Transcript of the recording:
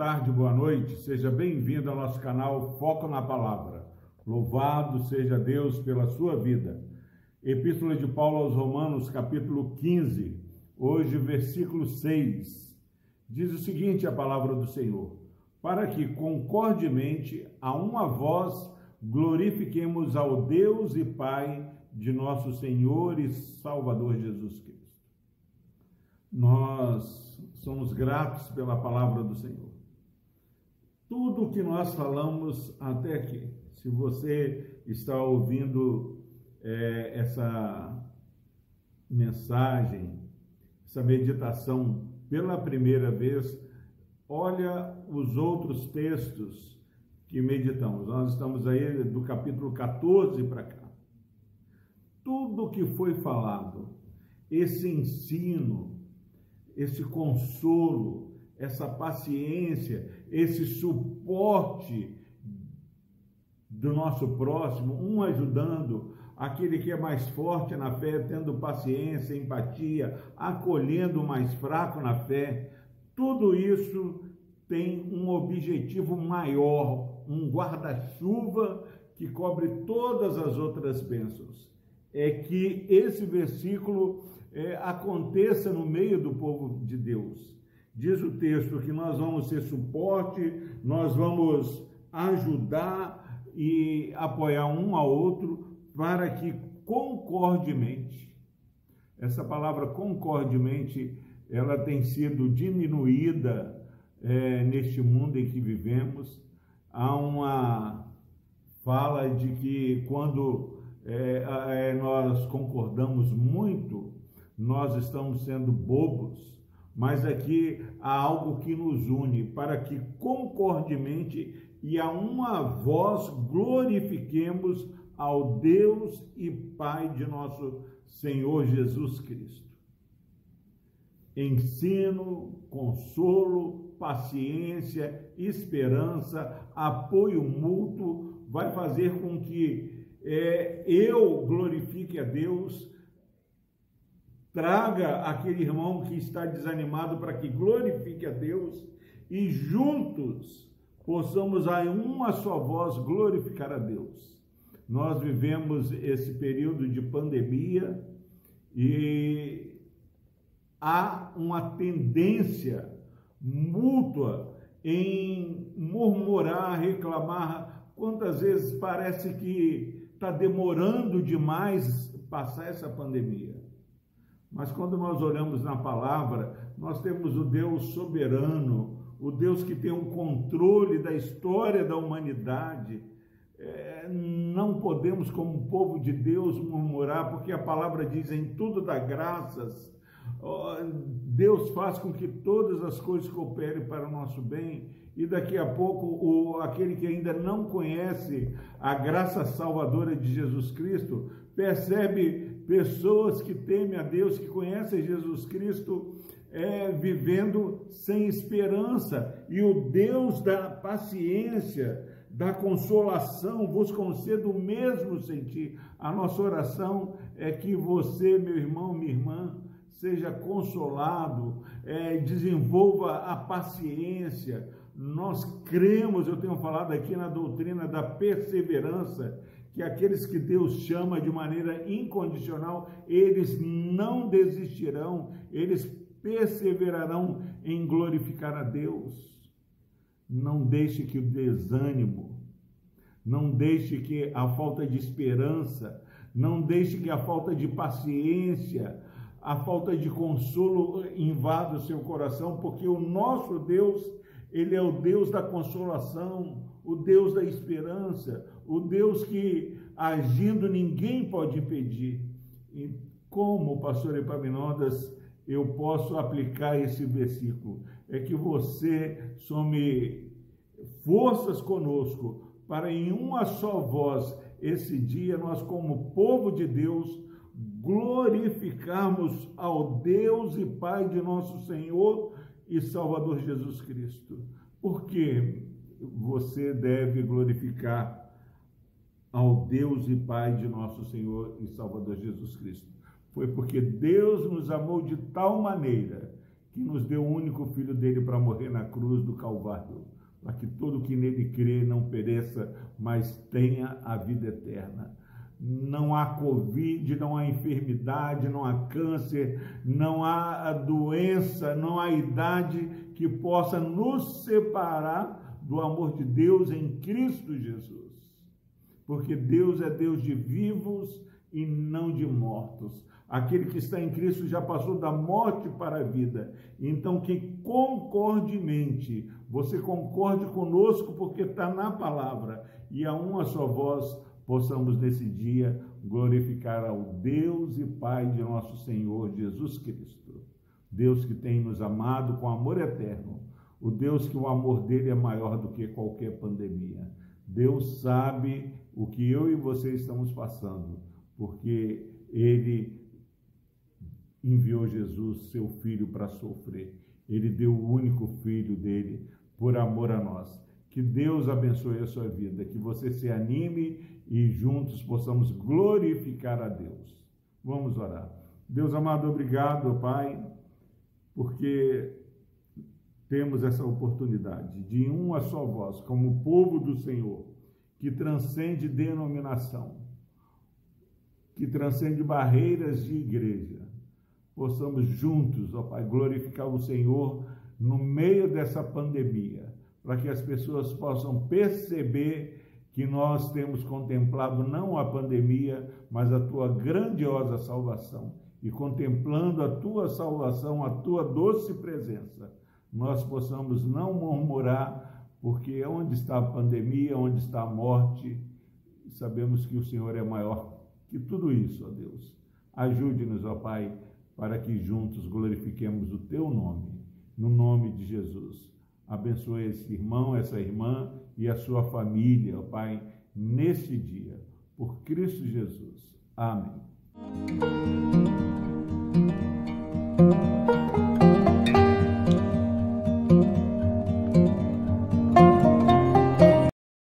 tarde, boa noite. Seja bem-vindo ao nosso canal Foco na Palavra. Louvado seja Deus pela sua vida. Epístola de Paulo aos Romanos, capítulo 15, hoje, versículo 6. Diz o seguinte: a palavra do Senhor: Para que concordemente a uma voz glorifiquemos ao Deus e Pai de nosso Senhor e Salvador Jesus Cristo. Nós somos gratos pela palavra do Senhor. Tudo o que nós falamos até aqui, se você está ouvindo é, essa mensagem, essa meditação pela primeira vez, olha os outros textos que meditamos. Nós estamos aí do capítulo 14 para cá. Tudo que foi falado, esse ensino, esse consolo, essa paciência, esse suporte do nosso próximo, um ajudando, aquele que é mais forte na fé, tendo paciência, empatia, acolhendo o mais fraco na fé. Tudo isso tem um objetivo maior, um guarda-chuva que cobre todas as outras bênçãos. É que esse versículo é, aconteça no meio do povo de Deus. Diz o texto que nós vamos ser suporte, nós vamos ajudar e apoiar um ao outro para que concordemente, essa palavra concordemente, ela tem sido diminuída é, neste mundo em que vivemos. Há uma fala de que quando é, é, nós concordamos muito, nós estamos sendo bobos, mas aqui há algo que nos une para que concordemente e a uma voz glorifiquemos ao Deus e Pai de nosso Senhor Jesus Cristo. Ensino, consolo, paciência, esperança, apoio mútuo vai fazer com que é, eu glorifique a Deus traga aquele irmão que está desanimado para que glorifique a Deus e juntos possamos a uma só voz glorificar a Deus. Nós vivemos esse período de pandemia e há uma tendência mútua em murmurar, reclamar. Quantas vezes parece que está demorando demais passar essa pandemia? Mas quando nós olhamos na palavra, nós temos o Deus soberano, o Deus que tem o controle da história da humanidade. É, não podemos, como povo de Deus, murmurar, porque a palavra diz: em tudo dá graças. Deus faz com que todas as coisas cooperem para o nosso bem, e daqui a pouco o, aquele que ainda não conhece a graça salvadora de Jesus Cristo percebe pessoas que temem a Deus, que conhecem Jesus Cristo, é, vivendo sem esperança. E o Deus da paciência, da consolação, vos conceda o mesmo sentir. A nossa oração é que você, meu irmão, minha irmã, seja consolado, é, desenvolva a paciência. Nós cremos, eu tenho falado aqui na doutrina da perseverança, que aqueles que Deus chama de maneira incondicional, eles não desistirão, eles perseverarão em glorificar a Deus. Não deixe que o desânimo, não deixe que a falta de esperança, não deixe que a falta de paciência, a falta de consolo invada o seu coração, porque o nosso Deus, ele é o Deus da consolação, o Deus da esperança, o Deus que agindo ninguém pode impedir. E como, pastor Epaminondas, eu posso aplicar esse versículo? É que você some forças conosco para em uma só voz esse dia nós como povo de Deus glorificarmos ao Deus e Pai de nosso Senhor e Salvador Jesus Cristo. Porque você deve glorificar ao Deus e Pai de nosso Senhor e Salvador Jesus Cristo. Foi porque Deus nos amou de tal maneira que nos deu o único filho dele para morrer na cruz do Calvário, para que todo que nele crê não pereça, mas tenha a vida eterna. Não há Covid, não há enfermidade, não há câncer, não há doença, não há idade que possa nos separar do amor de Deus em Cristo Jesus. Porque Deus é Deus de vivos e não de mortos. Aquele que está em Cristo já passou da morte para a vida. Então, que concordemente, você concorde conosco, porque está na palavra, e a uma só voz possamos nesse dia glorificar ao Deus e Pai de nosso Senhor Jesus Cristo. Deus que tem nos amado com amor eterno, o Deus que o amor dele é maior do que qualquer pandemia. Deus sabe o que eu e você estamos passando, porque ele enviou Jesus, seu filho, para sofrer. Ele deu o único filho dele por amor a nós. Que Deus abençoe a sua vida, que você se anime e juntos possamos glorificar a Deus. Vamos orar. Deus amado, obrigado, Pai, porque temos essa oportunidade de uma só voz, como povo do Senhor, que transcende denominação, que transcende barreiras de igreja, possamos juntos, ó Pai, glorificar o Senhor no meio dessa pandemia, para que as pessoas possam perceber que nós temos contemplado não a pandemia, mas a tua grandiosa salvação. E contemplando a tua salvação, a tua doce presença, nós possamos não murmurar, porque onde está a pandemia, onde está a morte, sabemos que o Senhor é maior que tudo isso, ó Deus. Ajude-nos, ó Pai para que juntos glorifiquemos o teu nome, no nome de Jesus. Abençoe esse irmão, essa irmã e a sua família, ó Pai, neste dia, por Cristo Jesus. Amém.